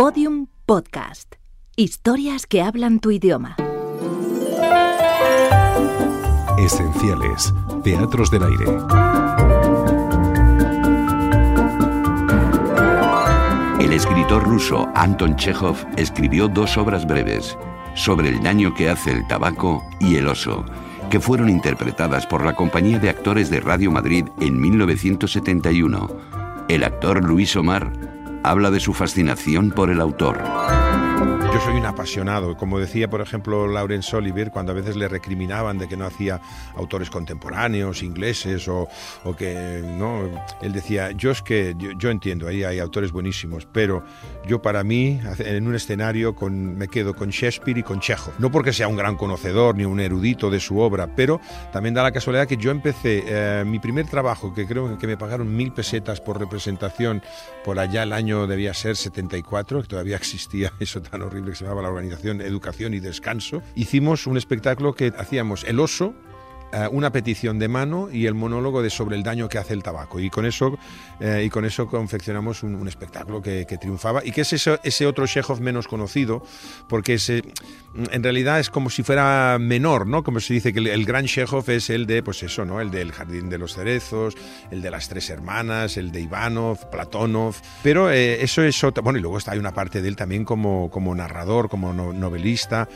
Podium Podcast. Historias que hablan tu idioma. Esenciales. Teatros del aire. El escritor ruso Anton Chekhov escribió dos obras breves sobre el daño que hace el tabaco y el oso, que fueron interpretadas por la Compañía de Actores de Radio Madrid en 1971. El actor Luis Omar habla de su fascinación por el autor. Yo soy un apasionado, como decía por ejemplo Laurence Olivier, cuando a veces le recriminaban de que no hacía autores contemporáneos, ingleses, o, que no, él decía, yo es que yo, entiendo, ahí hay autores buenísimos, pero yo para mí en un escenario con, me quedo con Shakespeare y con Chekhov. No porque sea un gran conocedor ni un erudito de su obra, pero también da la casualidad que yo empecé eh, mi primer trabajo, que creo que me pagaron mil pesetas por representación, por allá el año debía ser 74, que todavía existía eso tan horrible que se llamaba la organización Educación y Descanso, hicimos un espectáculo que hacíamos El oso, una petición de mano y el monólogo de sobre el daño que hace el tabaco. Y con eso, eh, y con eso confeccionamos un, espectáculo que, triunfaba y que es ese, ese, otro Chekhov menos conocido, porque ese, en realidad es como si fuera menor, ¿no? Como se dice que el, gran Chekhov es el de, pues eso, ¿no? El del Jardín de los Cerezos, el de las Tres Hermanas, el de Ivanov, Platonov. Pero eh, eso es otra. Bueno, y luego está hay una parte de él también como, como narrador, como novelista.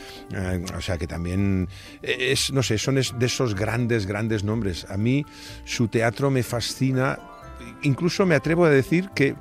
o sea que también es, no sé, son de esos grandes, grandes nombres. A mí su teatro me fascina, incluso me atrevo a decir que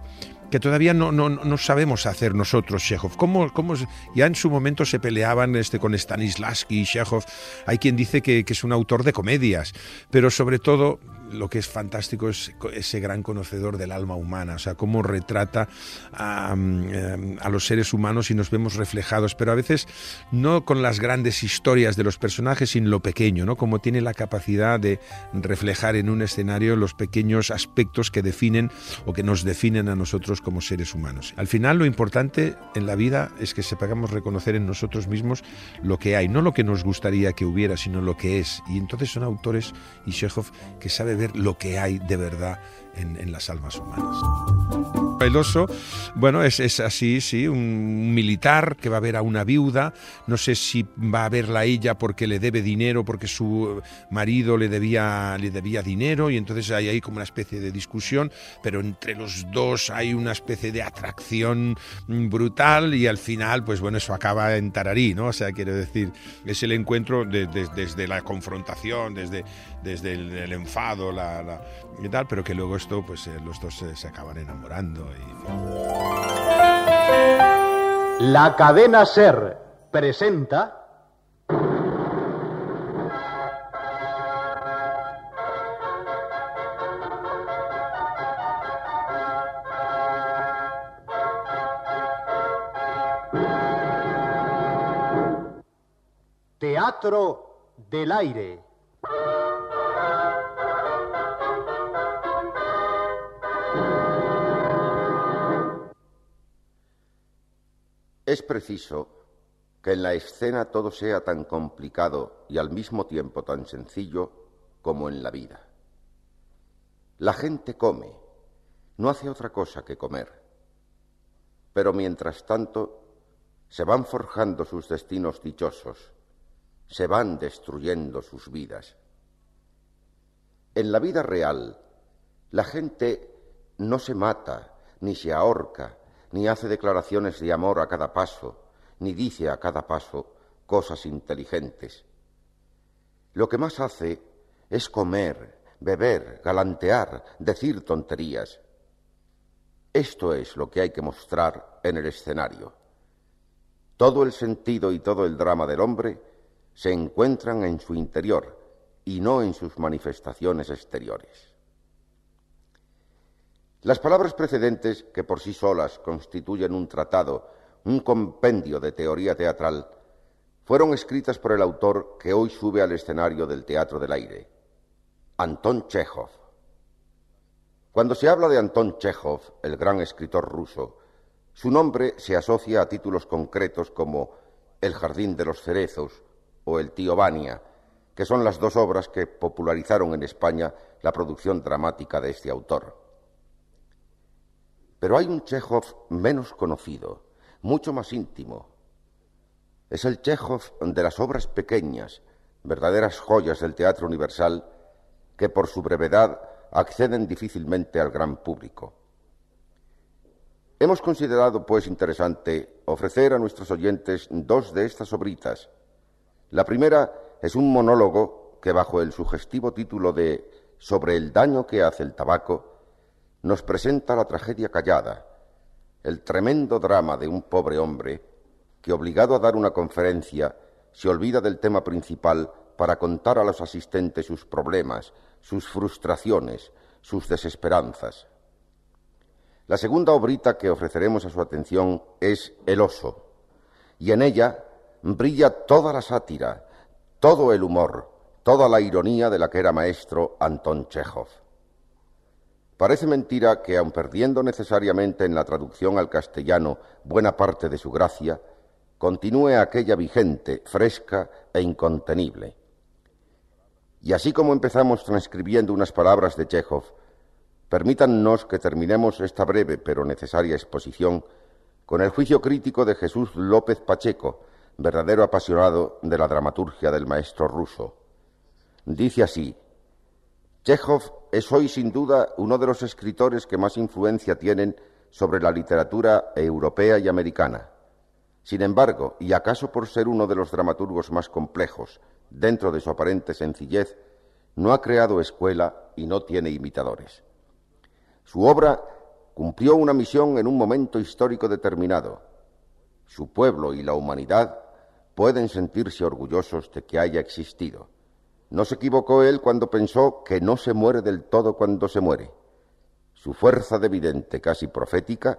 que todavía no, no, no, sabemos hacer nosotros, Chekhov. ¿Cómo, cómo, ya en su momento se peleaban este, con Stanislavski y Chekhov. Hay quien dice que, que, es un autor de comedias, pero sobre todo lo que es fantástico es ese gran conocedor del alma humana, o sea, cómo retrata eh, a, los seres humanos y nos vemos reflejados, pero a veces no con las grandes historias de los personajes, sino lo pequeño, ¿no? Como tiene la capacidad de reflejar en un escenario los pequeños aspectos que definen o que nos definen a nosotros como seres humanos. Al final lo importante en la vida es que sepamos reconocer en nosotros mismos lo que hay, no lo que nos gustaría que hubiera, sino lo que es. Y entonces son autores y Chekhov que sabe ver lo que hay de verdad en, las almas humanas. El oso, bueno, es, es, así, sí, un militar que va a ver a una viuda, no sé si va a verla a ella porque le debe dinero, porque su marido le debía, le debía dinero, y entonces hay ahí como una especie de discusión, pero entre los dos hay una especie de atracción brutal y al final, pues bueno, eso acaba en tararí, ¿no? O sea, quiero decir, es el encuentro desde la confrontación, desde, desde el, enfado, la, y tal, pero que luego esto, pues eh, los dos se acaban enamorando. La cadena Ser presenta. Teatro del Aire. Es preciso que en la escena todo sea tan complicado y al mismo tiempo tan sencillo como en la vida. La gente come, no hace otra cosa que comer. Pero mientras tanto, se van forjando sus destinos dichosos, se van destruyendo sus vidas. En la vida real, la gente no se mata, ni se ahorca, ni hace declaraciones de amor a cada paso, ni dice a cada paso cosas inteligentes. Lo que más hace es comer, beber, galantear, decir tonterías. Esto es lo que hay que mostrar en el escenario. Todo el sentido y todo el drama del hombre se encuentran en su interior y no en sus manifestaciones exteriores. Las palabras precedentes, que por sí solas constituyen un tratado, un compendio de teoría teatral, fueron escritas por el autor que hoy sube al escenario del Teatro del Aire, Anton Chekhov. Cuando se habla de Anton Chekhov, el gran escritor ruso, su nombre se asocia a títulos concretos como El Jardín de los Cerezos o El Tío Vania, que son las dos obras que popularizaron en España la producción dramática de este autor. Pero hay un Chekhov menos conocido, mucho más íntimo. Es el Chekhov de las obras pequeñas, verdaderas joyas del teatro universal, que por su brevedad acceden difícilmente al gran público. Hemos considerado, pues, interesante ofrecer a nuestros oyentes dos de estas obritas. La primera es un monólogo que, bajo el sugestivo título de Sobre el daño que hace el tabaco, nos presenta la tragedia callada, el tremendo drama de un pobre hombre que, obligado a dar una conferencia, se olvida del tema principal para contar a los asistentes sus problemas, sus frustraciones, sus desesperanzas. La segunda obrita que ofreceremos a su atención es El oso, y en ella brilla toda la sátira, todo el humor, toda la ironía de la que era maestro Anton Chekhov. Parece mentira que, aun perdiendo necesariamente en la traducción al castellano buena parte de su gracia, continúe aquella vigente, fresca e incontenible. Y así como empezamos transcribiendo unas palabras de Chekhov, permítannos que terminemos esta breve pero necesaria exposición con el juicio crítico de Jesús López Pacheco, verdadero apasionado de la dramaturgia del maestro ruso. Dice así, Chekhov es hoy sin duda uno de los escritores que más influencia tienen sobre la literatura europea y americana. Sin embargo, y acaso por ser uno de los dramaturgos más complejos, dentro de su aparente sencillez, no ha creado escuela y no tiene imitadores. Su obra cumplió una misión en un momento histórico determinado. Su pueblo y la humanidad pueden sentirse orgullosos de que haya existido. No se equivocó él cuando pensó que no se muere del todo cuando se muere. Su fuerza de vidente, casi profética,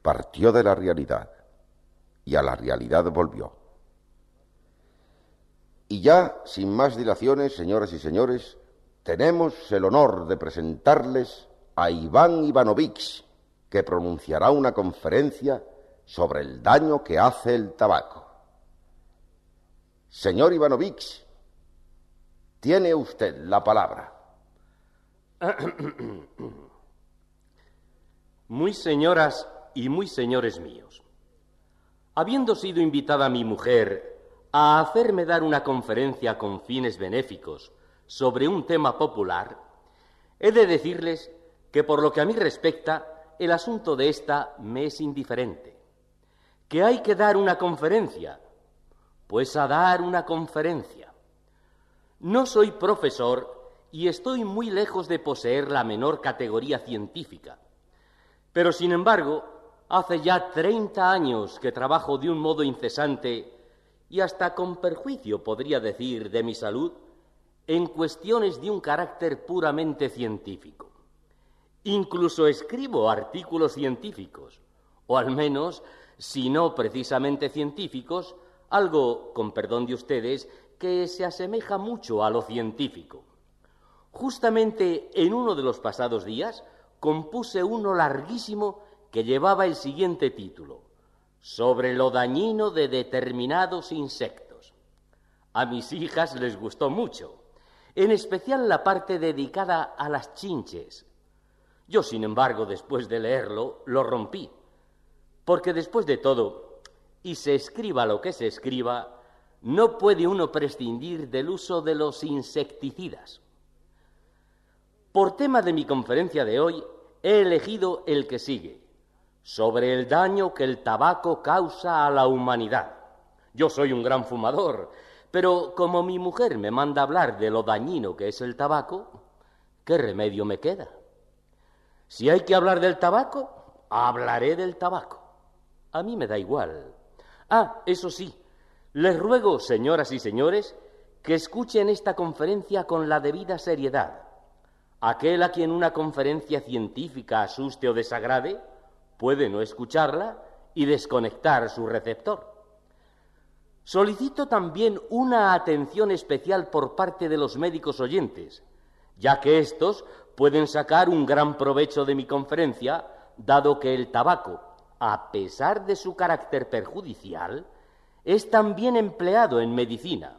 partió de la realidad y a la realidad volvió. Y ya, sin más dilaciones, señoras y señores, tenemos el honor de presentarles a Iván Ivanovich, que pronunciará una conferencia sobre el daño que hace el tabaco. Señor Ivanovich, tiene usted la palabra. Muy señoras y muy señores míos, habiendo sido invitada mi mujer a hacerme dar una conferencia con fines benéficos sobre un tema popular, he de decirles que por lo que a mí respecta, el asunto de esta me es indiferente. Que hay que dar una conferencia, pues a dar una conferencia. No soy profesor y estoy muy lejos de poseer la menor categoría científica. Pero, sin embargo, hace ya treinta años que trabajo de un modo incesante y hasta con perjuicio, podría decir, de mi salud, en cuestiones de un carácter puramente científico. Incluso escribo artículos científicos, o al menos, si no precisamente científicos, algo, con perdón de ustedes, que se asemeja mucho a lo científico. Justamente en uno de los pasados días compuse uno larguísimo que llevaba el siguiente título, sobre lo dañino de determinados insectos. A mis hijas les gustó mucho, en especial la parte dedicada a las chinches. Yo, sin embargo, después de leerlo, lo rompí, porque después de todo, y se escriba lo que se escriba, no puede uno prescindir del uso de los insecticidas. Por tema de mi conferencia de hoy, he elegido el que sigue, sobre el daño que el tabaco causa a la humanidad. Yo soy un gran fumador, pero como mi mujer me manda hablar de lo dañino que es el tabaco, ¿qué remedio me queda? Si hay que hablar del tabaco, hablaré del tabaco. A mí me da igual. Ah, eso sí, les ruego, señoras y señores, que escuchen esta conferencia con la debida seriedad. Aquel a quien una conferencia científica asuste o desagrade, puede no escucharla y desconectar su receptor. Solicito también una atención especial por parte de los médicos oyentes, ya que éstos pueden sacar un gran provecho de mi conferencia, dado que el tabaco, a pesar de su carácter perjudicial, es también empleado en medicina.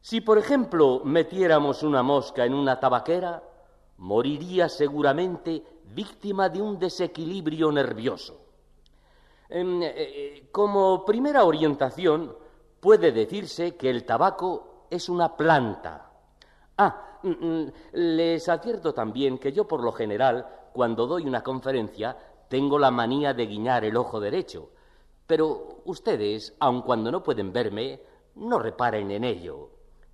Si, por ejemplo, metiéramos una mosca en una tabaquera, moriría seguramente víctima de un desequilibrio nervioso. Em, eh, eh, como primera orientación, puede decirse que el tabaco es una planta. Ah, mm, mm, les advierto también que yo por lo general, cuando doy una conferencia, tengo la manía de guiñar el ojo derecho. Pero ustedes, aun cuando no pueden verme, no reparen en ello.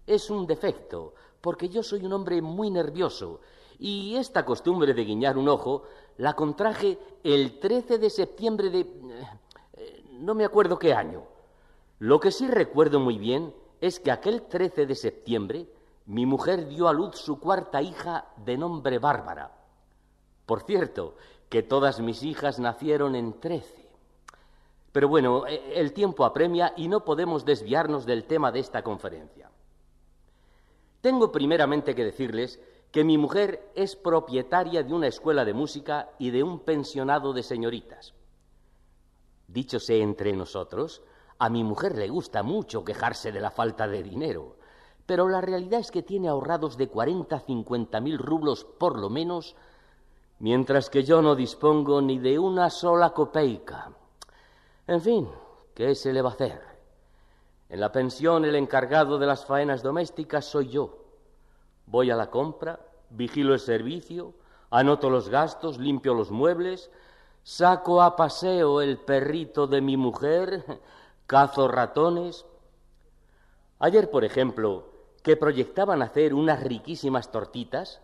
Es un defecto, porque yo soy un hombre muy nervioso y esta costumbre de guiñar un ojo la contraje el 13 de septiembre de... Eh, no me acuerdo qué año. Lo que sí recuerdo muy bien es que aquel 13 de septiembre mi mujer dio a luz su cuarta hija de nombre Bárbara. Por cierto, que todas mis hijas nacieron en 13. Pero bueno, eh, el tiempo apremia y no podemos desviarnos del tema de esta conferencia. Tengo primeramente que decirles que mi mujer es propietaria de una escuela de música y de un pensionado de señoritas. Dicho sea entre nosotros, a mi mujer le gusta mucho quejarse de la falta de dinero, pero la realidad es que tiene ahorrados de cuarenta a cincuenta mil rublos por lo menos, mientras que yo no dispongo ni de una sola copeica. En fin, ¿qué se le va a hacer? En la pensión el encargado de las faenas domésticas soy yo. Voy a la compra, vigilo el servicio, anoto los gastos, limpio los muebles, saco a paseo el perrito de mi mujer, cazo ratones. Ayer, por ejemplo, que proyectaban hacer unas riquísimas tortitas,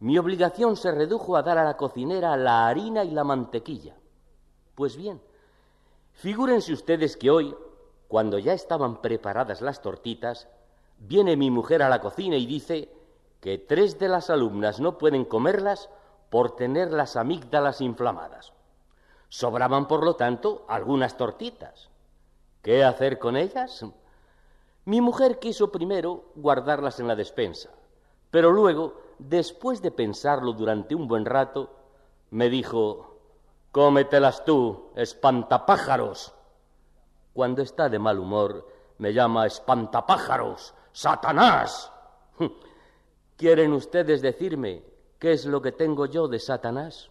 mi obligación se redujo a dar a la cocinera la harina y la mantequilla. Pues bien, figúrense ustedes que hoy, cuando ya estaban preparadas las tortitas, viene mi mujer a la cocina y dice que tres de las alumnas no pueden comerlas por tener las amígdalas inflamadas. Sobraban, por lo tanto, algunas tortitas. ¿Qué hacer con ellas? Mi mujer quiso primero guardarlas en la despensa, pero luego, después de pensarlo durante un buen rato, me dijo, cómetelas tú, espantapájaros. Cuando está de mal humor, me llama espantapájaros, Satanás. ¿Quieren ustedes decirme qué es lo que tengo yo de Satanás?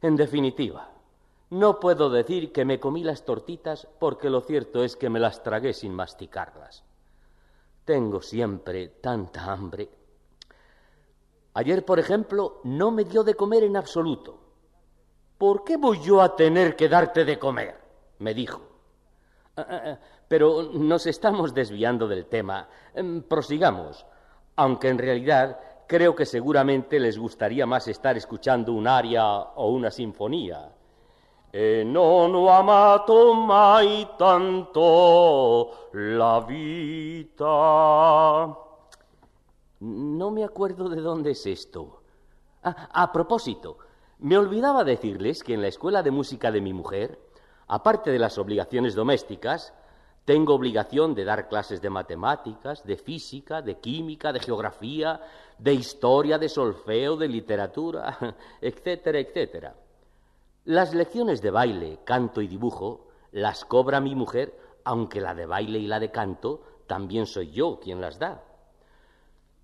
En definitiva, no puedo decir que me comí las tortitas porque lo cierto es que me las tragué sin masticarlas. Tengo siempre tanta hambre. Ayer, por ejemplo, no me dio de comer en absoluto. ¿Por qué voy yo a tener que darte de comer? me dijo. Ah, ah, ah, pero nos estamos desviando del tema. Em, prosigamos aunque en realidad creo que seguramente les gustaría más estar escuchando un aria o una sinfonía. E non ho amato mai tanto la vita. No me acuerdo de dónde es esto. A propósito, me olvidaba decirles que en la escuela de música de mi mujer, aparte de las obligaciones domésticas, tengo obligación de dar clases de matemáticas, de física, de química, de geografía, de historia, de solfeo, de literatura, etcétera, etcétera. Las lecciones de baile, canto y dibujo las cobra mi mujer, aunque la de baile y la de canto también soy yo quien las da.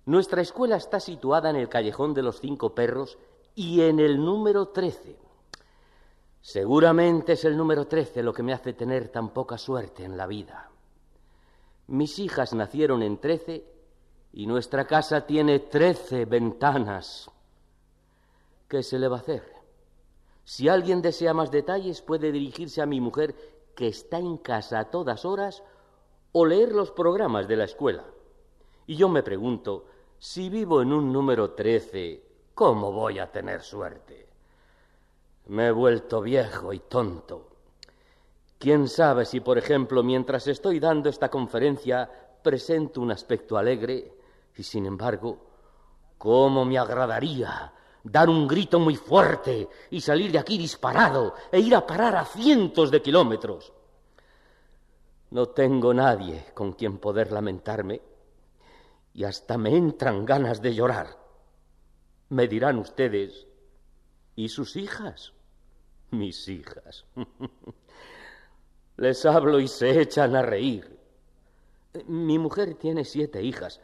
Nuestra escuela está situada en el callejón de los cinco perros y en el número trece. Seguramente es el número trece lo que me hace tener tan poca suerte en la vida. Mis hijas nacieron en trece y nuestra casa tiene trece ventanas. ¿Qué se le va a hacer? Si alguien desea más detalles, puede dirigirse a mi mujer, que está en casa a todas horas, o leer los programas de la escuela. Y yo me pregunto, si vivo en un número trece, ¿cómo voy a tener suerte? Me he vuelto viejo y tonto. ¿Quién sabe si, por ejemplo, mientras estoy dando esta conferencia, presento un aspecto alegre y, sin embargo, cómo me agradaría dar un grito muy fuerte y salir de aquí disparado e ir a parar a cientos de kilómetros? No tengo nadie con quien poder lamentarme y hasta me entran ganas de llorar. Me dirán ustedes, ¿y sus hijas? mis hijas. Les hablo y se echan a reír. Mi mujer tiene siete hijas.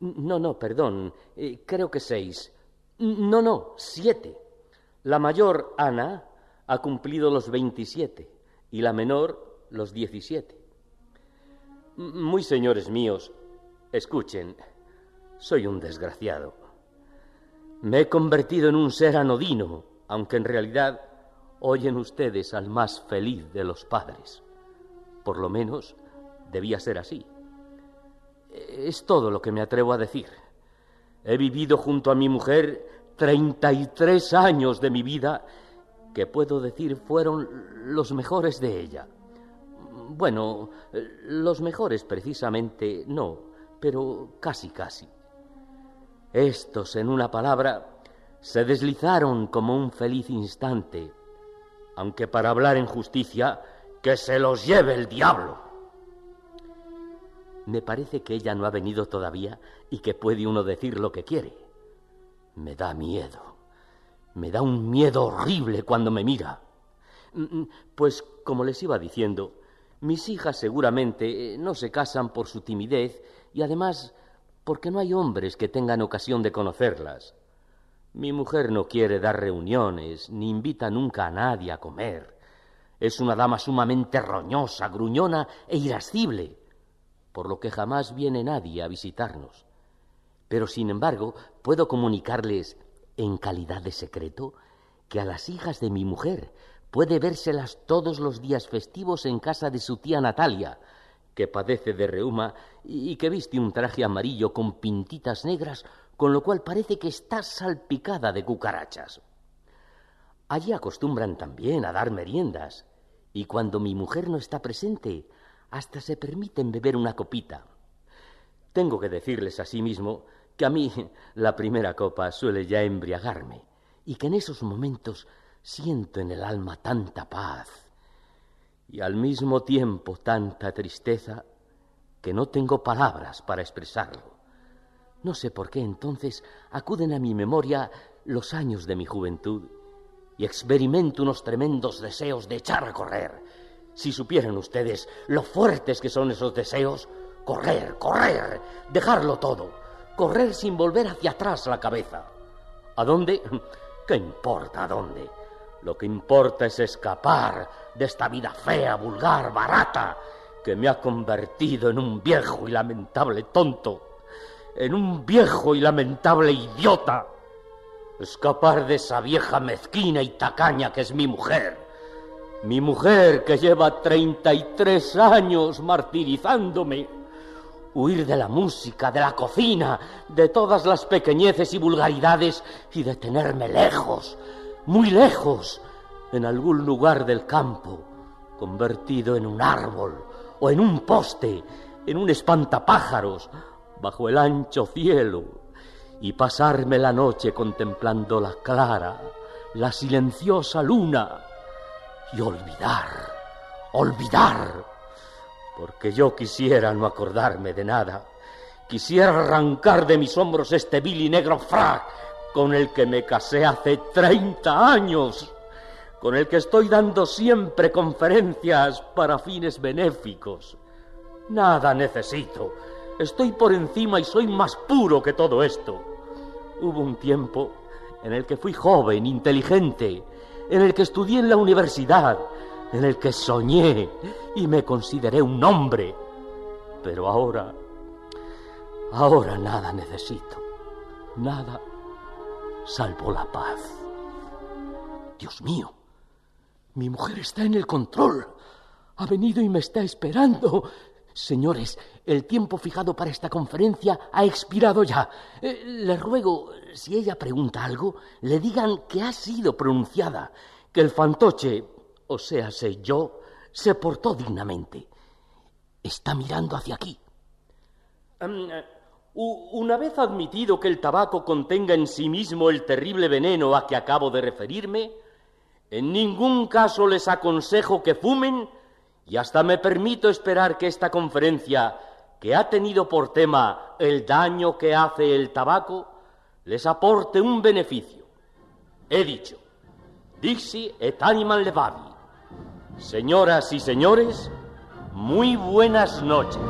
No, no, perdón, eh, creo que seis. No, no, siete. La mayor, Ana, ha cumplido los 27 y la menor los 17. Muy señores míos, escuchen, soy un desgraciado. Me he convertido en un ser anodino, aunque en realidad oyen ustedes al más feliz de los padres. Por lo menos debía ser así. Es todo lo que me atrevo a decir. He vivido junto a mi mujer 33 años de mi vida que puedo decir fueron los mejores de ella. Bueno, los mejores precisamente no, pero casi casi. Estos, en una palabra, se deslizaron como un feliz instante, aunque para hablar en justicia, que se los lleve el diablo. Me parece que ella no ha venido todavía y que puede uno decir lo que quiere. Me da miedo. Me da un miedo horrible cuando me mira. Mm, mm, pues, como les iba diciendo, mis hijas seguramente eh, no se casan por su timidez y además porque no hay hombres que tengan ocasión de conocerlas. Mi mujer no quiere dar reuniones, ni invita nunca a nadie a comer. Es una dama sumamente roñosa, gruñona e irascible, por lo que jamás viene nadie a visitarnos. Pero, sin embargo, puedo comunicarles en calidad de secreto que a las hijas de mi mujer puede vérselas todos los días festivos en casa de su tía Natalia, que padece de reuma y que viste un traje amarillo con pintitas negras, con lo cual parece que está salpicada de cucarachas. Allí acostumbran también a dar meriendas, y cuando mi mujer no está presente, hasta se permiten beber una copita. Tengo que decirles asimismo que a mí la primera copa suele ya embriagarme y que en esos momentos siento en el alma tanta paz y al mismo tiempo tanta tristeza que no tengo palabras para expresarlo. No sé por qué entonces acuden a mi memoria los años de mi juventud y experimento unos tremendos deseos de echar a correr. Si supieran ustedes lo fuertes que son esos deseos, correr, correr, dejarlo todo, correr sin volver hacia atrás la cabeza. ¿A dónde? ¿Qué importa a dónde? Lo que importa es escapar de esta vida fea, vulgar, barata, que me ha convertido en un viejo y lamentable tonto, en un viejo y lamentable idiota. Escapar de esa vieja mezquina y tacaña que es mi mujer. Mi mujer que lleva treinta y tres años martirizándome huir de la música, de la cocina, de todas las pequeñeces y vulgaridades y detenerme lejos, muy lejos, en algún lugar del campo, convertido en un árbol o en un poste, en un espantapájaros, bajo el ancho cielo, y pasarme la noche contemplando la clara, la silenciosa luna, y olvidar, olvidar porque yo quisiera no acordarme de nada. Quisiera arrancar de mis hombros este vil y negro frac con el que me casé hace treinta años, con el que estoy dando siempre conferencias para fines benéficos. Nada necesito. Estoy por encima y soy más puro que todo esto. Hubo un tiempo en el que fui joven, inteligente, en el que estudié en la universidad, en el que soñé y me consideré un hombre. Pero ahora, ahora nada necesito, nada salvo la paz. Dios mío, mi mujer está en el control. Ha venido y me está esperando. Señores, el tiempo fijado para esta conferencia ha expirado ya. Eh, le ruego, si ella pregunta algo, le digan que ha sido pronunciada, que el fantoche, o sea, sé yo, se portó dignamente. Está mirando hacia aquí. Eh, una vez admitido que el tabaco contenga en sí mismo el terrible veneno a que acabo de referirme, en ningún caso les aconsejo que fumen y hasta me permito esperar que esta conferencia, que ha tenido por tema el daño que hace el tabaco, les aporte un beneficio. He dicho, dixi et animal levavi. Señoras y señores, muy buenas noches.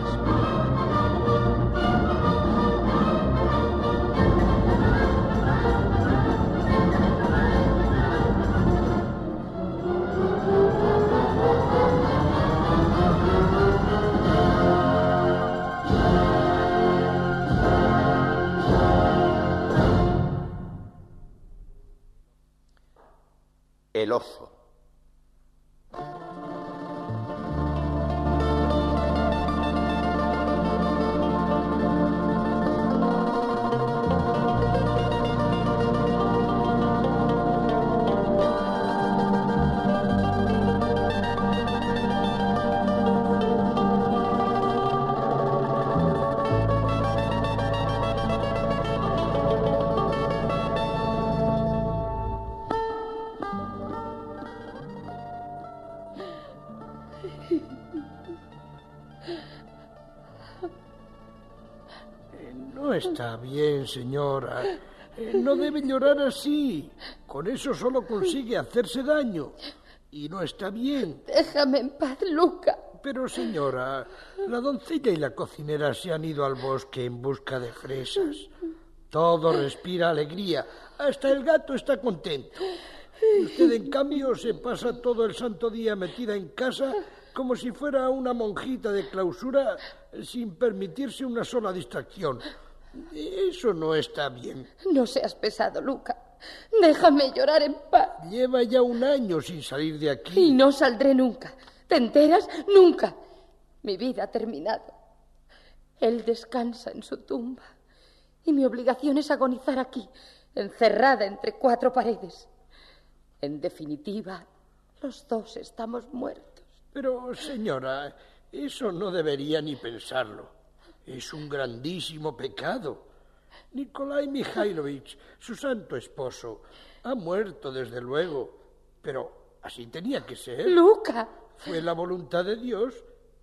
El oso. No está bien, señora. Eh, No debe llorar así. Con eso solo consigue hacerse daño. Y no está bien. Déjame en paz, Luca. Pero, señora, la doncella y la cocinera se han ido al bosque en busca de fresas. Todo respira alegría. Hasta el gato está contento. Usted, en cambio, se pasa todo el santo día metida en casa como si fuera una monjita de clausura sin permitirse una sola distracción. Eso no está bien. No seas pesado, Luca. Déjame llorar en paz. Lleva ya un año sin salir de Y aquí. no saldré nunca. ¿Te enteras? Nunca. Mi vida ha terminado. Él descansa en su tumba. Y mi obligación es agonizar aquí, encerrada entre cuatro paredes. En definitiva, los dos estamos muertos. Pero, señora, eso no debería ni pensarlo. Es un grandísimo pecado. Nikolai Mikhailovich, su santo esposo, ha muerto desde luego, pero así tenía que ser. Luca. Fue la voluntad de Dios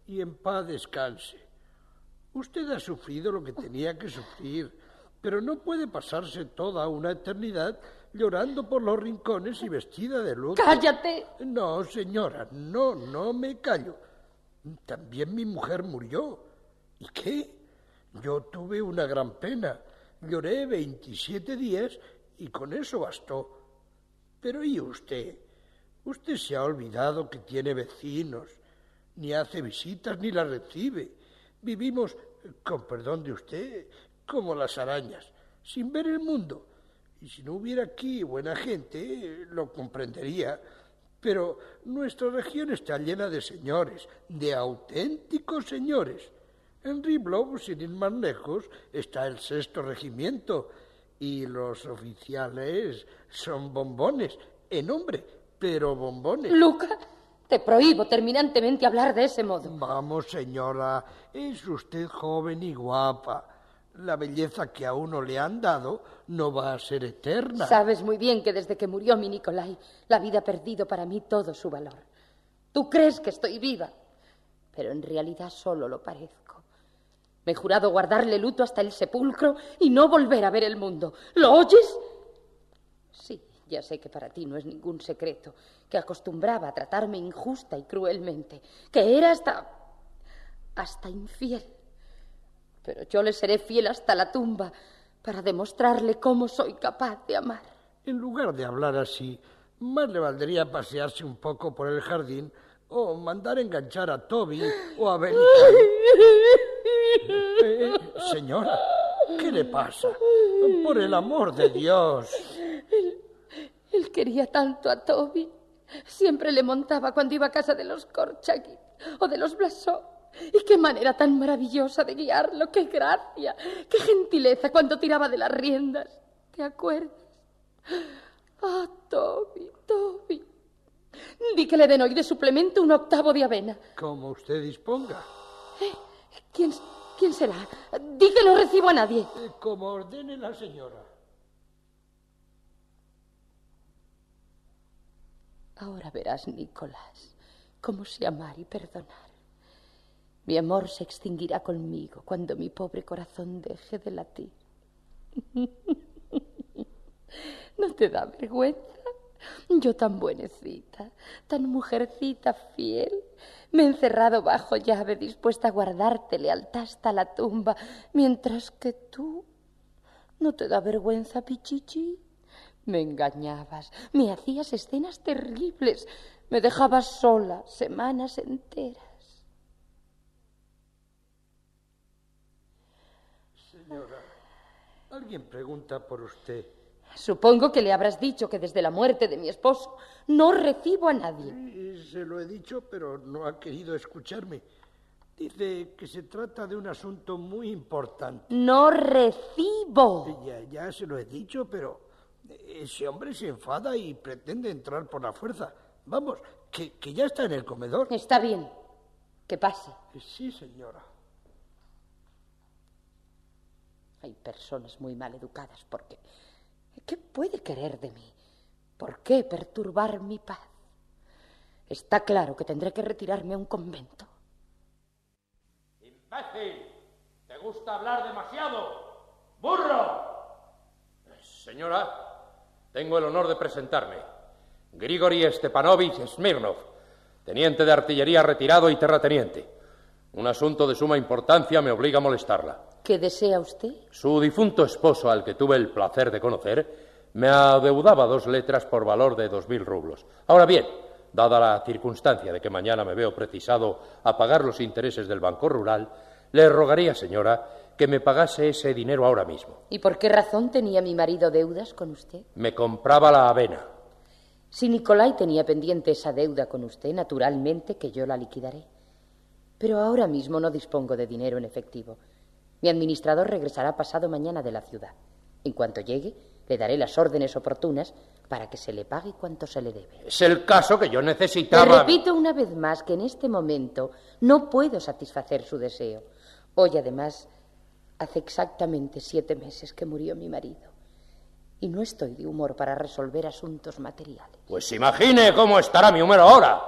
y en paz descanse. Usted ha sufrido lo que tenía que sufrir, pero no puede pasarse toda una eternidad llorando por los rincones y vestida de luto. Cállate. No, señora, no, no me callo. También mi mujer murió. ¿Y qué? Yo tuve una gran pena. Lloré 27 días y con eso bastó. Pero ¿y usted? Usted se ha olvidado que tiene vecinos. Ni hace visitas ni las recibe. Vivimos, con perdón de usted, como las arañas, sin ver el mundo. Y si no hubiera aquí buena gente, lo comprendería. Pero nuestra región está llena de señores, de auténticos señores. En Riblov, sin ir más lejos, está el sexto regimiento y los oficiales son bombones, en nombre, pero bombones. Luca, te prohíbo terminantemente hablar de ese modo. Vamos, señora, es usted joven y guapa. La belleza que a uno le han dado no va a ser eterna. Sabes muy bien que desde que murió mi Nicolai, la vida ha perdido para mí todo su valor. Tú crees que estoy viva, pero en realidad solo lo parezco. Me he jurado guardarle luto hasta el sepulcro y no volver a ver el mundo. ¿Lo oyes? Sí, ya sé que para ti no es ningún secreto, que acostumbraba a tratarme injusta y cruelmente, que era hasta... hasta infiel. Pero yo le seré fiel hasta la tumba para demostrarle cómo soy capaz de amar. En lugar de hablar así, más le valdría pasearse un poco por el jardín o mandar enganchar a Toby o a. Eh, señora, ¿qué le pasa? Por el amor de Dios. Él quería tanto a Toby. Siempre le montaba cuando iba a casa de los Korchagin o de los Blasó. Y qué manera tan maravillosa de guiarlo, qué gracia, qué gentileza cuando tiraba de las riendas. ¿Te acuerdas? Ah, Toby, Toby. Di que le den hoy de suplemento un octavo de avena. Como usted disponga. ¿Quién, quién será? Di que no recibo a nadie. Eh, Como ordene la señora. Ahora verás, Nicolás, cómo sé amar y perdonar. Mi amor se extinguirá conmigo cuando mi pobre corazón deje de latir. ¿No te da vergüenza? Yo tan buenecita, tan mujercita fiel, me he encerrado bajo llave dispuesta a guardarte lealtad hasta la tumba, mientras que tú... ¿No te da vergüenza, Pichichi? Me engañabas, me hacías escenas terribles, me dejabas sola semanas enteras. Señora, alguien pregunta por usted. Supongo que le habrás dicho que desde la muerte de mi esposo no recibo a nadie. Sí, se lo he dicho, pero no ha querido escucharme. Dice que se trata de un asunto muy importante. No recibo. Ya, ya se lo he dicho, pero ese hombre se enfada y pretende entrar por la fuerza. Vamos, que, que ya está en el comedor. Está bien. Que pase. Sí, señora. Hay personas muy mal educadas porque... ¿Qué puede querer de mí? ¿Por qué perturbar mi paz? Está claro que tendré que retirarme a un convento. ¡Imbécil! ¿Te gusta hablar demasiado? ¡Burro! Señora, tengo el honor de presentarme. Grigori Stepanovich Smirnov, teniente de artillería retirado y terrateniente. Un asunto de suma importancia me obliga a molestarla. ¿Qué desea usted? Su difunto esposo, al que tuve el placer de conocer, me adeudaba dos letras por valor de dos mil rublos. Ahora bien, dada la circunstancia de que mañana me veo precisado a pagar los intereses del Banco Rural, le rogaría, señora, que me pagase ese dinero ahora mismo. ¿Y por qué razón tenía mi marido deudas con usted? Me compraba la avena. Si Nicolai tenía pendiente esa deuda con usted, naturalmente que yo la liquidaré. Pero ahora mismo no dispongo de dinero en efectivo. Mi administrador regresará pasado mañana de la ciudad. En cuanto llegue, le daré las órdenes oportunas para que se le pague cuanto se le debe. Es el caso que yo necesitaba. Te repito una vez más que en este momento no puedo satisfacer su deseo. Hoy, además, hace exactamente siete meses que murió mi marido. Y no estoy de humor para resolver asuntos materiales. Pues imagine cómo estará mi humor ahora.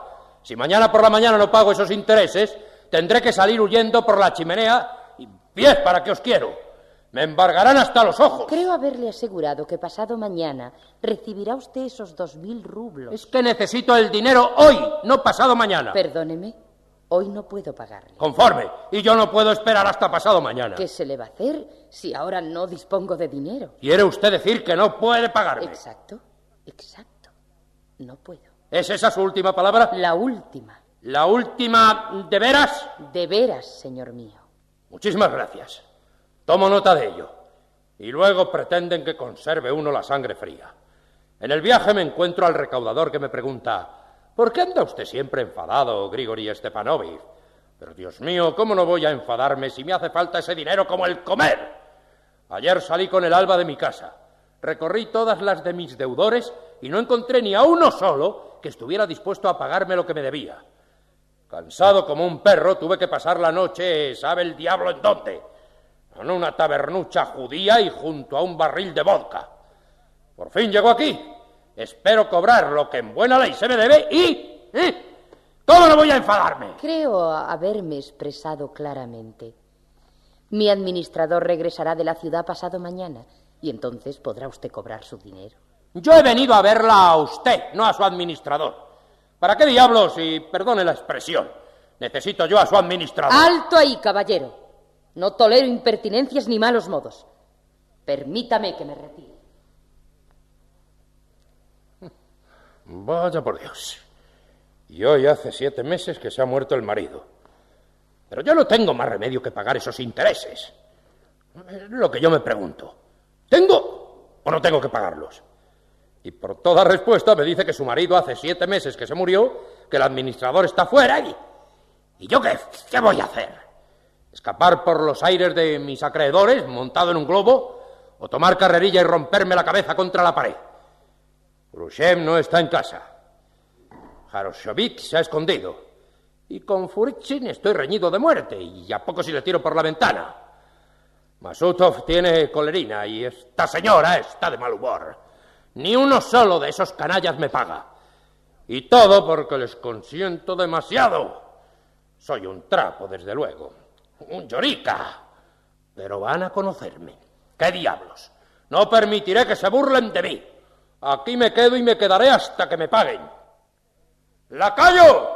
Si mañana por la mañana no pago esos intereses, tendré que salir huyendo por la chimenea y pies para que os quiero. Me embargarán hasta los ojos. Creo haberle asegurado que pasado mañana recibirá usted esos dos mil rublos. Es que necesito el dinero hoy, no pasado mañana. Perdóneme, hoy no puedo pagarle. Conforme, y yo no puedo esperar hasta pasado mañana. ¿Qué se le va a hacer si ahora no dispongo de dinero? ¿Quiere usted decir que no puede pagarme? Exacto, exacto. No puedo. ¿Es esa su última palabra? La última. ¿La última de veras? De veras, señor mío. Muchísimas gracias. Tomo nota de ello. Y luego pretenden que conserve uno la sangre fría. En el viaje me encuentro al recaudador que me pregunta ¿Por qué anda usted siempre enfadado, Grigori Stepanovich? Pero Dios mío, ¿cómo no voy a enfadarme si me hace falta ese dinero como el comer? Ayer salí con el alba de mi casa. Recorrí todas las de mis deudores y no encontré ni a uno solo que estuviera dispuesto a pagarme lo que me debía. Cansado como un perro, tuve que pasar la noche, ¿sabe el diablo en dónde? en una tabernucha judía y junto a un barril de vodka. Por fin llegó aquí. Espero cobrar lo que en buena ley se me debe y... ¿eh? ¿Cómo no voy a enfadarme? Creo haberme expresado claramente. Mi administrador regresará de la ciudad pasado mañana y entonces podrá usted cobrar su dinero. Yo he venido a verla a usted, no a su administrador. ¿Para qué diablos, y perdone la expresión, necesito yo a su administrador? Alto ahí, caballero. No tolero impertinencias ni malos modos. Permítame que me retire. Vaya por Dios. Y hoy hace siete meses que se ha muerto el marido. Pero yo no tengo más remedio que pagar esos intereses. Es lo que yo me pregunto. ¿Tengo o no tengo que pagarlos? Y por toda respuesta me dice que su marido hace siete meses que se murió, que el administrador está fuera y... ¿Y yo qué, qué voy a hacer? escapar por los aires de mis acreedores montado en un globo o tomar carrerilla y romperme la cabeza contra la pared. Khrushchev no está en casa. Jaroshovich se ha escondido. Y con Furichin estoy reñido de muerte y a poco si le tiro por la ventana. Masutov tiene colerina y esta señora está de mal humor. Ni uno solo de esos canallas me paga. Y todo porque les consiento demasiado. Soy un trapo, desde luego un llorica. Pero van a conocerme. ¿Qué diablos? No permitiré que se burlen de mí. Aquí me quedo y me quedaré hasta que me paguen. ¡Lacayo!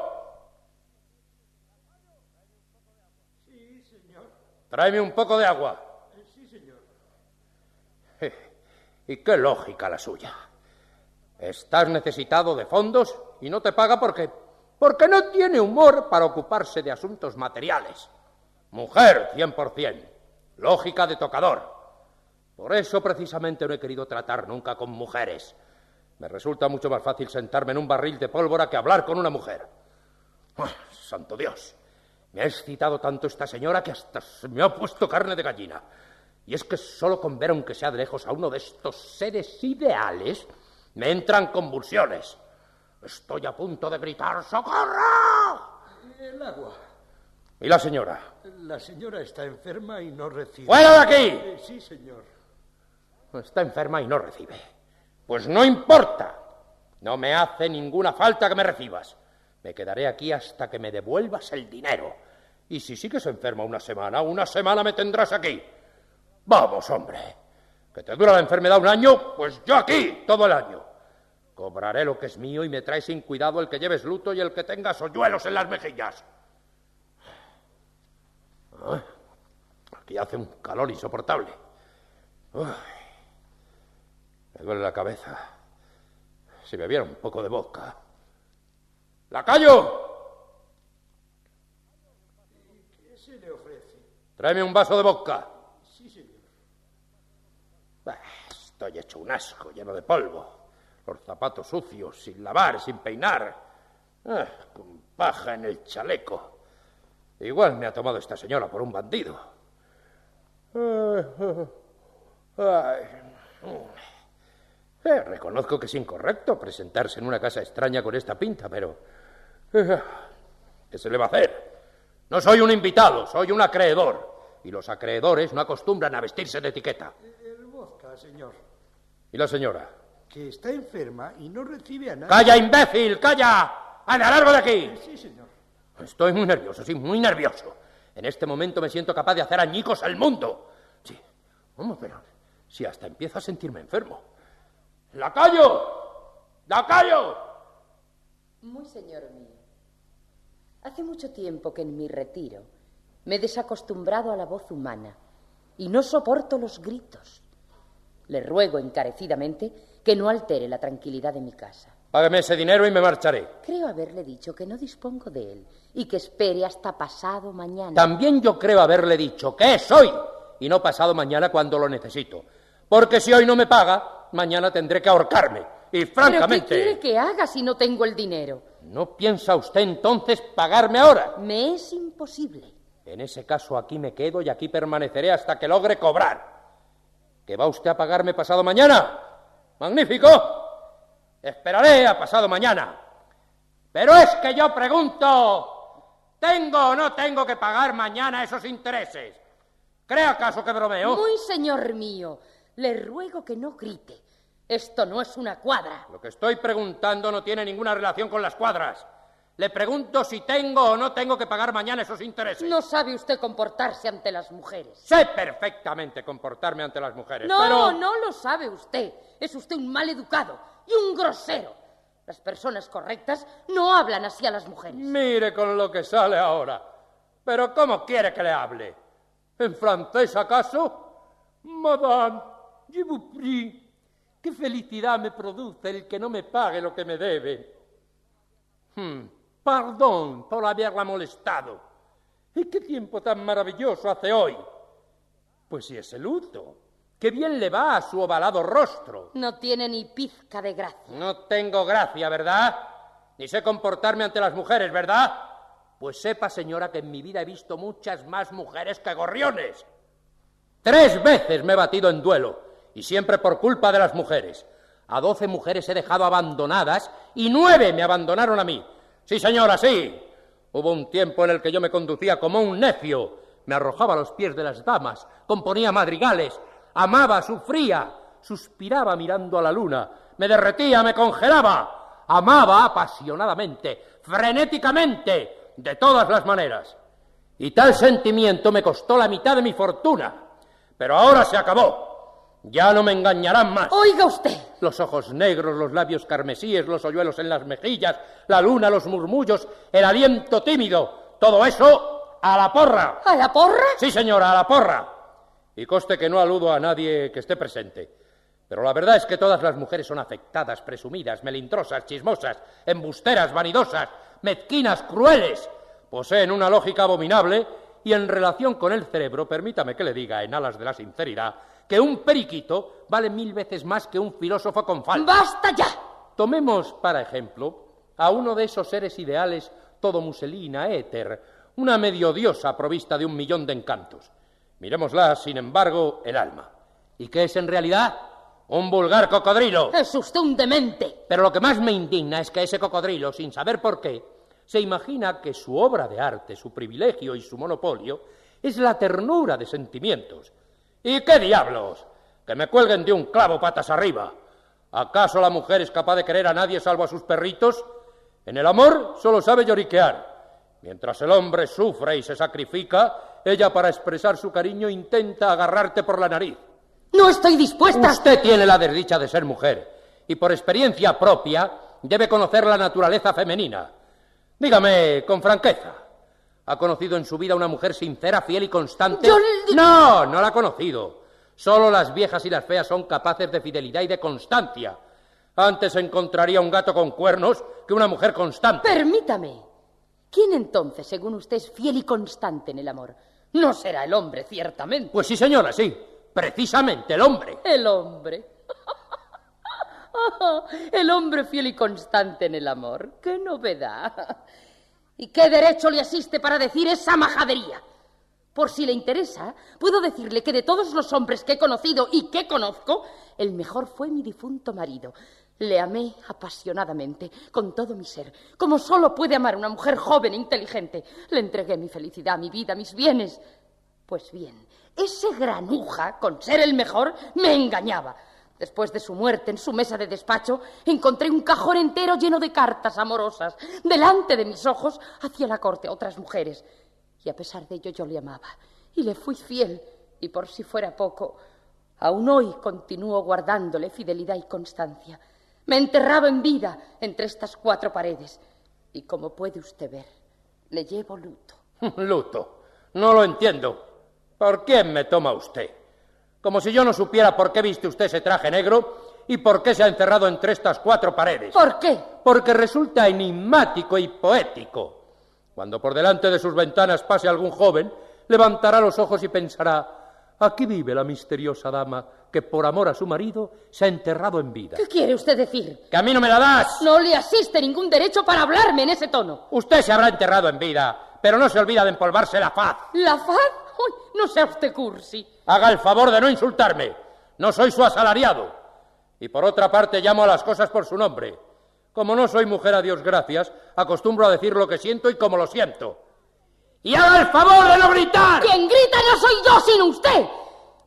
Sí, señor. Tráeme un poco de agua. Sí, señor. Y qué lógica la suya. Estás necesitado de fondos y no te paga porque porque no tiene humor para ocuparse de asuntos materiales. Mujer, cien por cien. Lógica de tocador. Por eso precisamente no he querido tratar nunca con mujeres. Me resulta mucho más fácil sentarme en un barril de pólvora que hablar con una mujer. ¡Ah, santo Dios! Me ha excitado tanto esta señora que hasta se me ha puesto carne de gallina. Y es que solo con ver, aunque sea de lejos, a uno de estos seres ideales, me entran convulsiones. Estoy a punto de gritar ¡Socorro! El agua. ¿Y la señora? La señora está enferma y no recibe. ¡Fuera de aquí! Eh, sí, señor. Está enferma y no recibe. Pues no importa. No me hace ninguna falta que me recibas. Me quedaré aquí hasta que me devuelvas el dinero. Y si sigues enferma una semana, una semana me tendrás aquí. Vamos, hombre. Que te dura la enfermedad un año, pues yo aquí todo el año. Cobraré lo que es mío y me trae sin cuidado el que lleves luto y el que tengas hoyuelos en las mejillas. Ah, Aquí hace un calor insoportable. Me duele la cabeza. Si bebiera un poco de vodka. ¡Lacayo! ¿Qué se le ofrece? Tráeme un vaso de vodka. Sí, señor. Bah, Estoy hecho un asco, lleno de polvo. Los zapatos sucios, sin lavar, sin peinar. Ah, con paja en el chaleco. Igual me ha tomado esta señora por un bandido. Ay. Eh, reconozco que es incorrecto presentarse en una casa extraña con esta pinta, pero... eh, ¿Qué se le va a hacer? No soy un invitado, soy un acreedor. Y los acreedores no acostumbran a vestirse de etiqueta. El vodka, señor. ¿Y la señora? Que está enferma y no recibe a nadie. ¡Calla, imbécil! ¡Calla! ¡Anda, largo de aquí! Sí, señor. Estoy muy nervioso, sí, muy nervioso. En este momento me siento capaz de hacer añicos al mundo. Sí. ¿Cómo? Pero si hasta empiezo a sentirme enfermo. ¡Lacayo! ¡Lacayo! Muy señor mío. Hace mucho tiempo que en mi retiro me he desacostumbrado a la voz humana y no soporto los gritos. Le ruego encarecidamente que no altere la tranquilidad de mi casa. Págame ese dinero y me marcharé. Creo haberle dicho que no dispongo de él y que espere hasta pasado mañana. También yo creo haberle dicho que es hoy y no pasado mañana cuando lo necesito. Porque si hoy no me paga, mañana tendré que ahorcarme. Y francamente... ¿Pero qué quiere que haga si no tengo el dinero? ¿No piensa usted entonces pagarme ahora? Me es imposible. En ese caso aquí me quedo y aquí permaneceré hasta que logre cobrar. ¿Que va usted a pagarme pasado mañana? ¡Magnífico! Esperaré a pasado mañana. Pero es que yo pregunto, ¿tengo o no tengo que pagar mañana esos intereses? ¿Cree acaso que bromeo? Muy señor mío, le ruego que no grite. Esto no es una cuadra. Lo que estoy preguntando no tiene ninguna relación con las cuadras. Le pregunto si tengo o no tengo que pagar mañana esos intereses. No sabe usted comportarse ante las mujeres. Sé perfectamente comportarme ante las mujeres, No, pero... no lo sabe usted. Es usted un mal educado y un grosero. Las personas correctas no hablan así a las mujeres. Mire con lo que sale ahora. Pero ¿cómo quiere que le hable? ¿En francés acaso? Madame, je vous prie. Qué felicidad me produce el que no me pague lo que me debe. Hmm, Perdón por haberla molestado. ¿Y qué tiempo tan maravilloso hace hoy? Pues si es el luto. Qué bien le va a su ovalado rostro. No tiene ni pizca de gracia. No tengo gracia, ¿verdad? Ni sé comportarme ante las mujeres, ¿verdad? Pues sepa, señora, que en mi vida he visto muchas más mujeres que gorriones. Tres veces me he batido en duelo, y siempre por culpa de las mujeres. A doce mujeres he dejado abandonadas y nueve me abandonaron a mí. Sí, señora, sí. Hubo un tiempo en el que yo me conducía como un necio. Me arrojaba a los pies de las damas, componía madrigales, amaba, sufría, suspiraba mirando a la luna, me derretía, me congelaba, amaba apasionadamente, frenéticamente, de todas las maneras. Y tal sentimiento me costó la mitad de mi fortuna. Pero ahora se acabó. Ya no me engañarán más. Oiga usted. Los ojos negros, los labios carmesíes, los hoyuelos en las mejillas, la luna, los murmullos, el aliento tímido. Todo eso a la porra. ¿A la porra? Sí, señora, a la porra. Y coste que no aludo a nadie que esté presente. Pero la verdad es que todas las mujeres son afectadas, presumidas, melindrosas, chismosas, embusteras, vanidosas, mezquinas, crueles. Poseen una lógica abominable y en relación con el cerebro, permítame que le diga, en alas de la sinceridad, que un periquito vale mil veces más que un filósofo con falda. ¡Basta ya! Tomemos, para ejemplo, a uno de esos seres ideales, todo muselina, éter, una medio diosa provista de un millón de encantos. Miremosla, sin embargo, el alma. ¿Y qué es en realidad? Un vulgar cocodrilo. Es usted un demente. Pero lo que más me indigna es que ese cocodrilo, sin saber por qué, se imagina que su obra de arte, su privilegio y su monopolio es la ternura de sentimientos. ¿Y qué diablos? Que me cuelguen de un clavo patas arriba. ¿Acaso la mujer es capaz de querer a nadie salvo a sus perritos? En el amor solo sabe lloriquear. Mientras el hombre sufre y se sacrifica, ella para expresar su cariño intenta agarrarte por la nariz. No estoy dispuesta. Usted tiene la desdicha de ser mujer y por experiencia propia debe conocer la naturaleza femenina. Dígame con franqueza. ¿Ha conocido en su vida una mujer sincera, fiel y constante? Yo... No, no la ha conocido. Solo las viejas y las feas son capaces de fidelidad y de constancia. Antes encontraría un gato con cuernos que una mujer constante. Permítame. ¿Quién entonces, según usted, es fiel y constante en el amor? No será el hombre, ciertamente. Pues sí, señora, sí. Precisamente el hombre. El hombre. El hombre fiel y constante en el amor. ¡Qué novedad! ¿Y qué derecho le asiste para decir esa majadería? Por si le interesa, puedo decirle que de todos los hombres que he conocido y que conozco, el mejor fue mi difunto marido. Le amé apasionadamente, con todo mi ser, como solo puede amar una mujer joven e inteligente. Le entregué mi felicidad, mi vida, mis bienes. Pues bien, ese granuja, con ser el mejor, me engañaba. Después de su muerte en su mesa de despacho, encontré un cajón entero lleno de cartas amorosas, delante de mis ojos, hacia la corte a otras mujeres. Y a pesar de ello yo le amaba, y le fui fiel, y por si fuera poco, aún hoy continúo guardándole fidelidad y constancia. Me enterraba en vida entre estas cuatro paredes, y como puede usted ver, le llevo luto. luto. No lo entiendo. ¿Por qué me toma usted? Como si yo no supiera por qué viste usted ese traje negro y por qué se ha encerrado entre estas cuatro paredes. ¿Por qué? Porque resulta enigmático y poético. Cuando por delante de sus ventanas pase algún joven, levantará los ojos y pensará, aquí vive la misteriosa dama que por amor a su marido se ha enterrado en vida. ¿Qué quiere usted decir? ¡Que a mí no me la das! No le asiste ningún derecho para hablarme en ese tono. Usted se habrá enterrado en vida, pero no se olvida de empolvarse la faz. ¿La faz? Uy, no sea usted cursi. Haga el favor de no insultarme. No soy su asalariado. Y por otra parte llamo a las cosas por su nombre. Como no soy mujer a Dios gracias, acostumbro a decir lo que siento y como lo siento. ¡Y haga el favor de no gritar! Quien grita no soy yo, sino usted.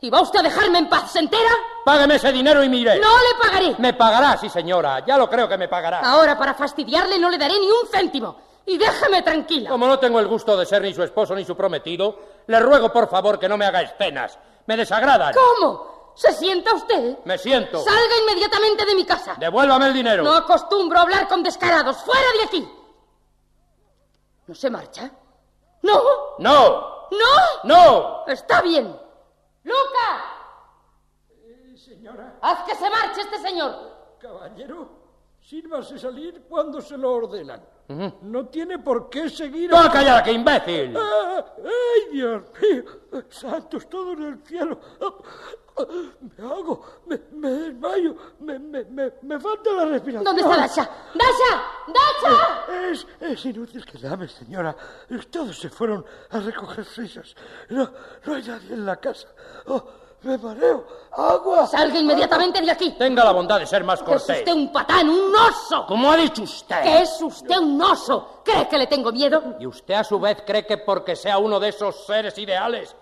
¿Y va usted a dejarme en paz, se entera? Págueme ese dinero y mire. No le pagaré. Me pagará, sí, señora. Ya lo creo que me pagará. Ahora, para fastidiarle, no le daré ni un céntimo. Y déjeme tranquila. Como no tengo el gusto de ser ni su esposo ni su prometido, le ruego por favor que no me haga escenas. Me desagradan. ¿Cómo? ¿Se sienta usted? Me siento. Salga inmediatamente de mi casa. Devuélvame el dinero. No acostumbro a hablar con descarados. ¡Fuera de aquí! ¿No se marcha? ¿No? ¡No! ¿No? ¡No! Está bien. ¡Luca! Eh, señora. Haz que se marche este señor. Caballero, sírvase salir cuando se lo ordenan. No tiene por qué seguir. ¡No, callada, qué imbécil! Ah, ¡Ay, Dios mío! ¡Santos todos en el cielo! Me hago, me, me desmayo, me, me, me, me falta la respiración. ¿Dónde está Dasha? ¡Dasha! ¡Dasha! Es, es inútil que llame, señora. Todos se fueron a recoger frisas. No, no hay nadie en la casa. Oh, me mareo. ¡Agua! Salga inmediatamente de aquí. Tenga la bondad de ser más Es cortés. usted un patán, un oso. Como ha dicho usted. Que es usted un oso. ¿Cree que le tengo miedo? ¿Y usted a su vez cree que porque sea uno de esos seres ideales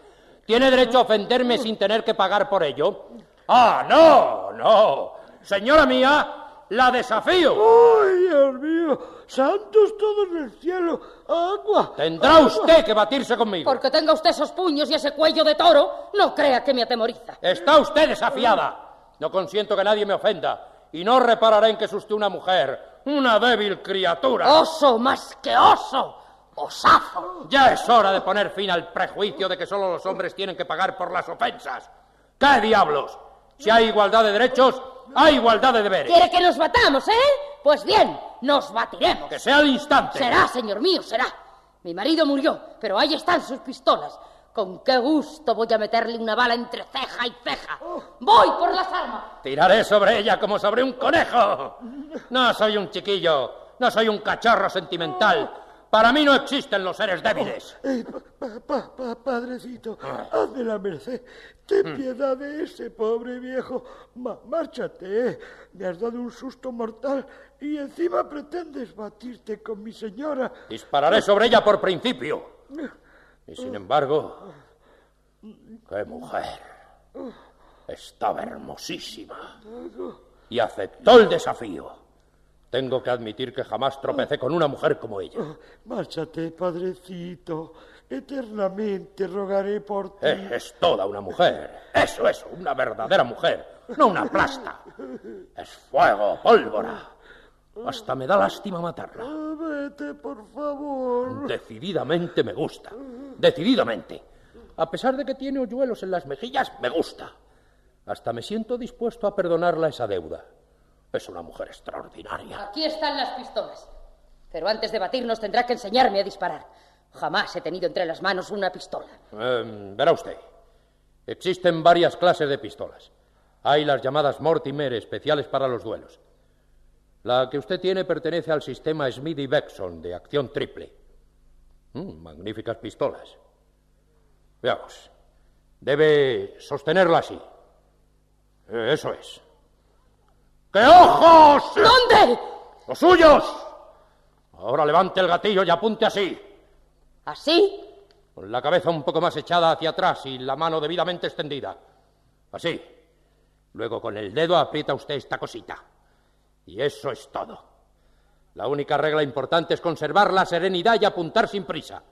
tiene derecho a ofenderme sin tener que pagar por ello? Ah, no, no. Señora mía, la desafío. ¡Ay, Dios mío! ¡Santos todos en el cielo! ¡Agua! Tendrá usted que batirse conmigo. Porque tenga usted esos puños y ese cuello de toro, no crea que me atemoriza. Está usted desafiada. No consiento que nadie me ofenda. Y no repararé en que es usted una mujer, una débil criatura. Oso más que oso. Osazo. Ya es hora de poner fin al prejuicio de que solo los hombres tienen que pagar por las ofensas. ¿Qué diablos? Si hay igualdad de derechos, hay igualdad de deberes. ¿Quiere que nos batamos, eh? Pues bien, nos batiremos. Que sea al instante. Será, señor mío, será. Mi marido murió, pero ahí están sus pistolas. Con qué gusto voy a meterle una bala entre ceja y ceja. Voy por las armas. Tiraré sobre ella como sobre un conejo. No soy un chiquillo, no soy un cachorro sentimental. Para mí no existen los seres débiles. Eh, pa- pa- pa- padrecito, hazme la merced. Ten Mm. piedad de ese pobre viejo. Ma- márchate, eh. Me has dado un susto mortal y encima pretendes batirte con mi señora. Dispararé sobre ella por principio. Y sin embargo, qué mujer. Estaba hermosísima. Y aceptó el desafío. Tengo que admitir que jamás tropecé con una mujer como ella. Márchate, padrecito. Eternamente rogaré por ti. Eh, Es toda una mujer. Eso es, una verdadera mujer. No una plasta. Es fuego, pólvora. Hasta me da lástima matarla. Ah, Vete, por favor. Decididamente me gusta. Decididamente. A pesar de que tiene hoyuelos en las mejillas, me gusta. Hasta me siento dispuesto a perdonarla esa deuda. Es una mujer extraordinaria. Aquí están las pistolas. Pero antes de batirnos tendrá que enseñarme a disparar. Jamás he tenido entre las manos una pistola. Eh, verá usted. Existen varias clases de pistolas. Hay las llamadas Mortimer, especiales para los duelos. La que usted tiene pertenece al sistema Smith y Wesson de acción triple. Mm, magníficas pistolas. Veamos. Debe sostenerla así. Eh, eso es. ¡Qué ojos! ¿Dónde? ¡Los suyos! Ahora levante el gatillo y apunte así. ¿Así? Con la cabeza un poco más echada hacia atrás y la mano debidamente extendida. Así. Luego con el dedo aprieta usted esta cosita. Y eso es todo. La única regla importante es conservar la serenidad y apuntar sin prisa.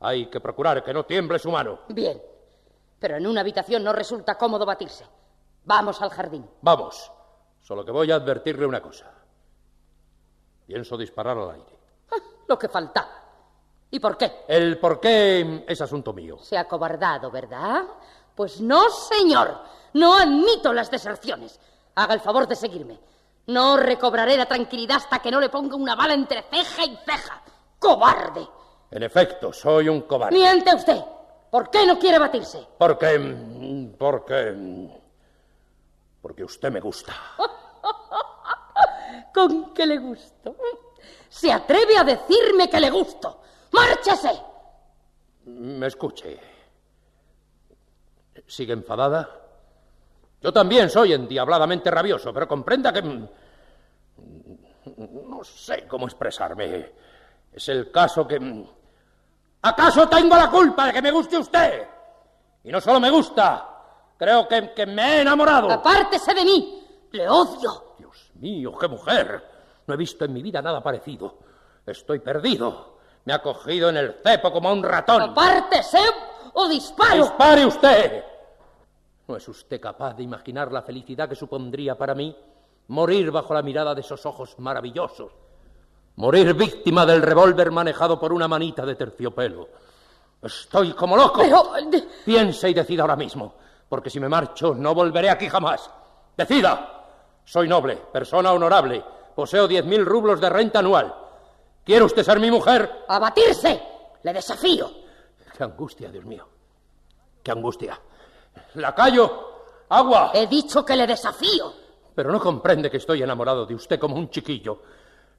Hay que procurar que no tiemble su mano. Bien. Pero en una habitación no resulta cómodo batirse. Vamos al jardín. Vamos. Solo que voy a advertirle una cosa. Pienso disparar al aire. Lo que faltaba. ¿Y por qué? El por qué es asunto mío. Se ha cobardado, ¿verdad? Pues no, señor. No admito las deserciones. Haga el favor de seguirme. No recobraré la tranquilidad hasta que no le ponga una bala entre ceja y ceja. ¡Cobarde! En efecto, soy un cobarde. Miente usted. ¿Por qué no quiere batirse? Porque. Porque. Porque usted me gusta. ¿Con qué le gusto? Se atreve a decirme que le gusto. ¡Márchese! Me escuche. ¿Sigue enfadada? Yo también soy endiabladamente rabioso, pero comprenda que... mm, No sé cómo expresarme. Es el caso que... mm, ¿Acaso tengo la culpa de que me guste usted? Y no solo me gusta, creo que, que me he enamorado. Apártese de mí. Le odio. Dios mío, qué mujer. No he visto en mi vida nada parecido. Estoy perdido. Me ha cogido en el cepo como a un ratón. Apártese o disparo. ¡Dispare usted! ¿No es usted capaz de imaginar la felicidad que supondría para mí morir bajo la mirada de esos ojos maravillosos? Morir víctima del revólver manejado por una manita de terciopelo. Estoy como loco. Pero... Piense y decida ahora mismo, porque si me marcho no volveré aquí jamás. Decida. Soy noble, persona honorable, poseo diez mil rublos de renta anual. ¿Quiere usted ser mi mujer? ¡A batirse! Le desafío. Qué angustia, Dios mío. Qué angustia. Lacayo, agua. He dicho que le desafío. Pero no comprende que estoy enamorado de usted como un chiquillo.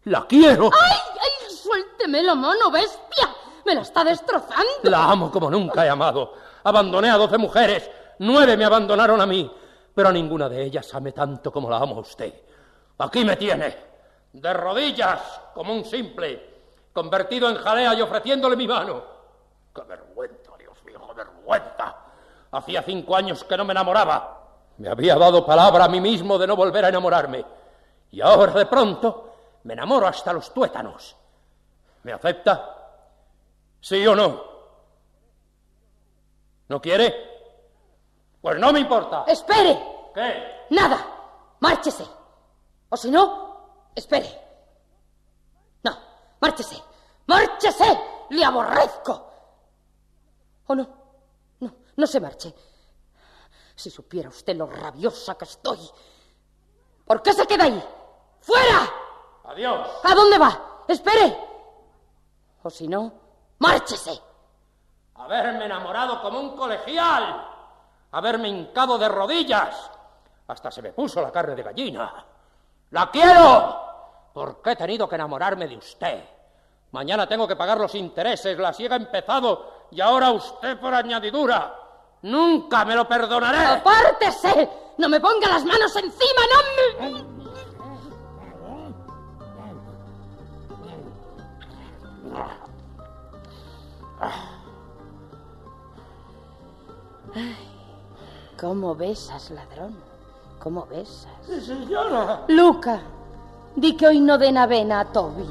La quiero. ¡Ay, ay! Suélteme la mano, bestia. Me la está destrozando. La amo como nunca he amado. Abandoné a doce mujeres. Nueve me abandonaron a mí. Pero a ninguna de ellas ame tanto como la amo a usted. Aquí me tiene. De rodillas, como un simple. Convertido en jalea y ofreciéndole mi mano. ¡Qué vergüenza, Dios mío, vergüenza! Hacía cinco años que no me enamoraba. Me había dado palabra a mí mismo de no volver a enamorarme. Y ahora de pronto me enamoro hasta los tuétanos. ¿Me acepta? ¿Sí o no? ¿No quiere? Pues no me importa. ¡Espere! ¿Qué? Nada. Márchese. O si no, espere. No, márchese. ¡Márchese! ¡Le aborrezco! ¿O no? No, no se marche. Si supiera usted lo rabiosa que estoy. ¿Por qué se queda ahí? ¡Fuera! Adiós. ¿A dónde va? ¡Espere! O si no, ¡Márchese! Haberme enamorado como un colegial. Haberme hincado de rodillas. Hasta se me puso la carne de gallina. ¡La quiero! Porque he tenido que enamorarme de usted. Mañana tengo que pagar los intereses, la siega ha empezado y ahora usted por añadidura. Nunca me lo perdonaré. ¡Apártese! ¡No me ponga las manos encima! ¡No me... Ay, ¿Cómo besas, ladrón? ¿Cómo besas? señora. Luca, di que hoy no den avena a Toby.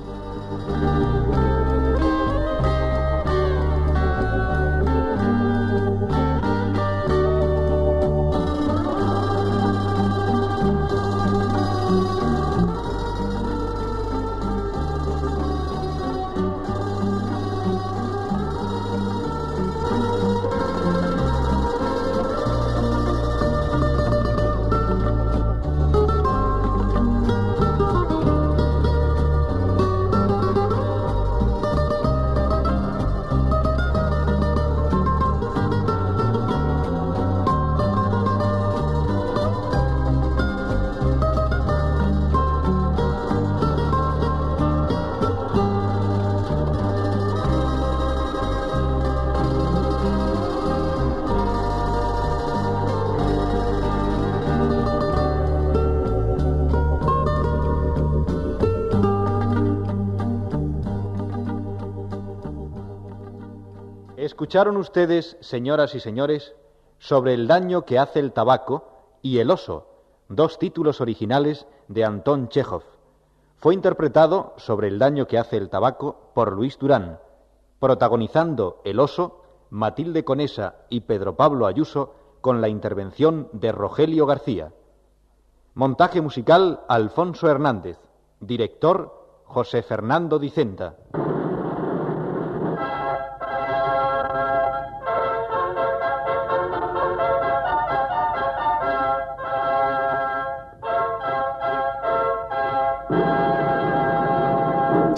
Escucharon ustedes, señoras y señores, sobre el daño que hace el tabaco y el oso, dos títulos originales de Antón Chekhov. Fue interpretado sobre el daño que hace el tabaco por Luis Durán, protagonizando el oso Matilde Conesa y Pedro Pablo Ayuso con la intervención de Rogelio García. Montaje musical Alfonso Hernández. Director José Fernando Dicenta.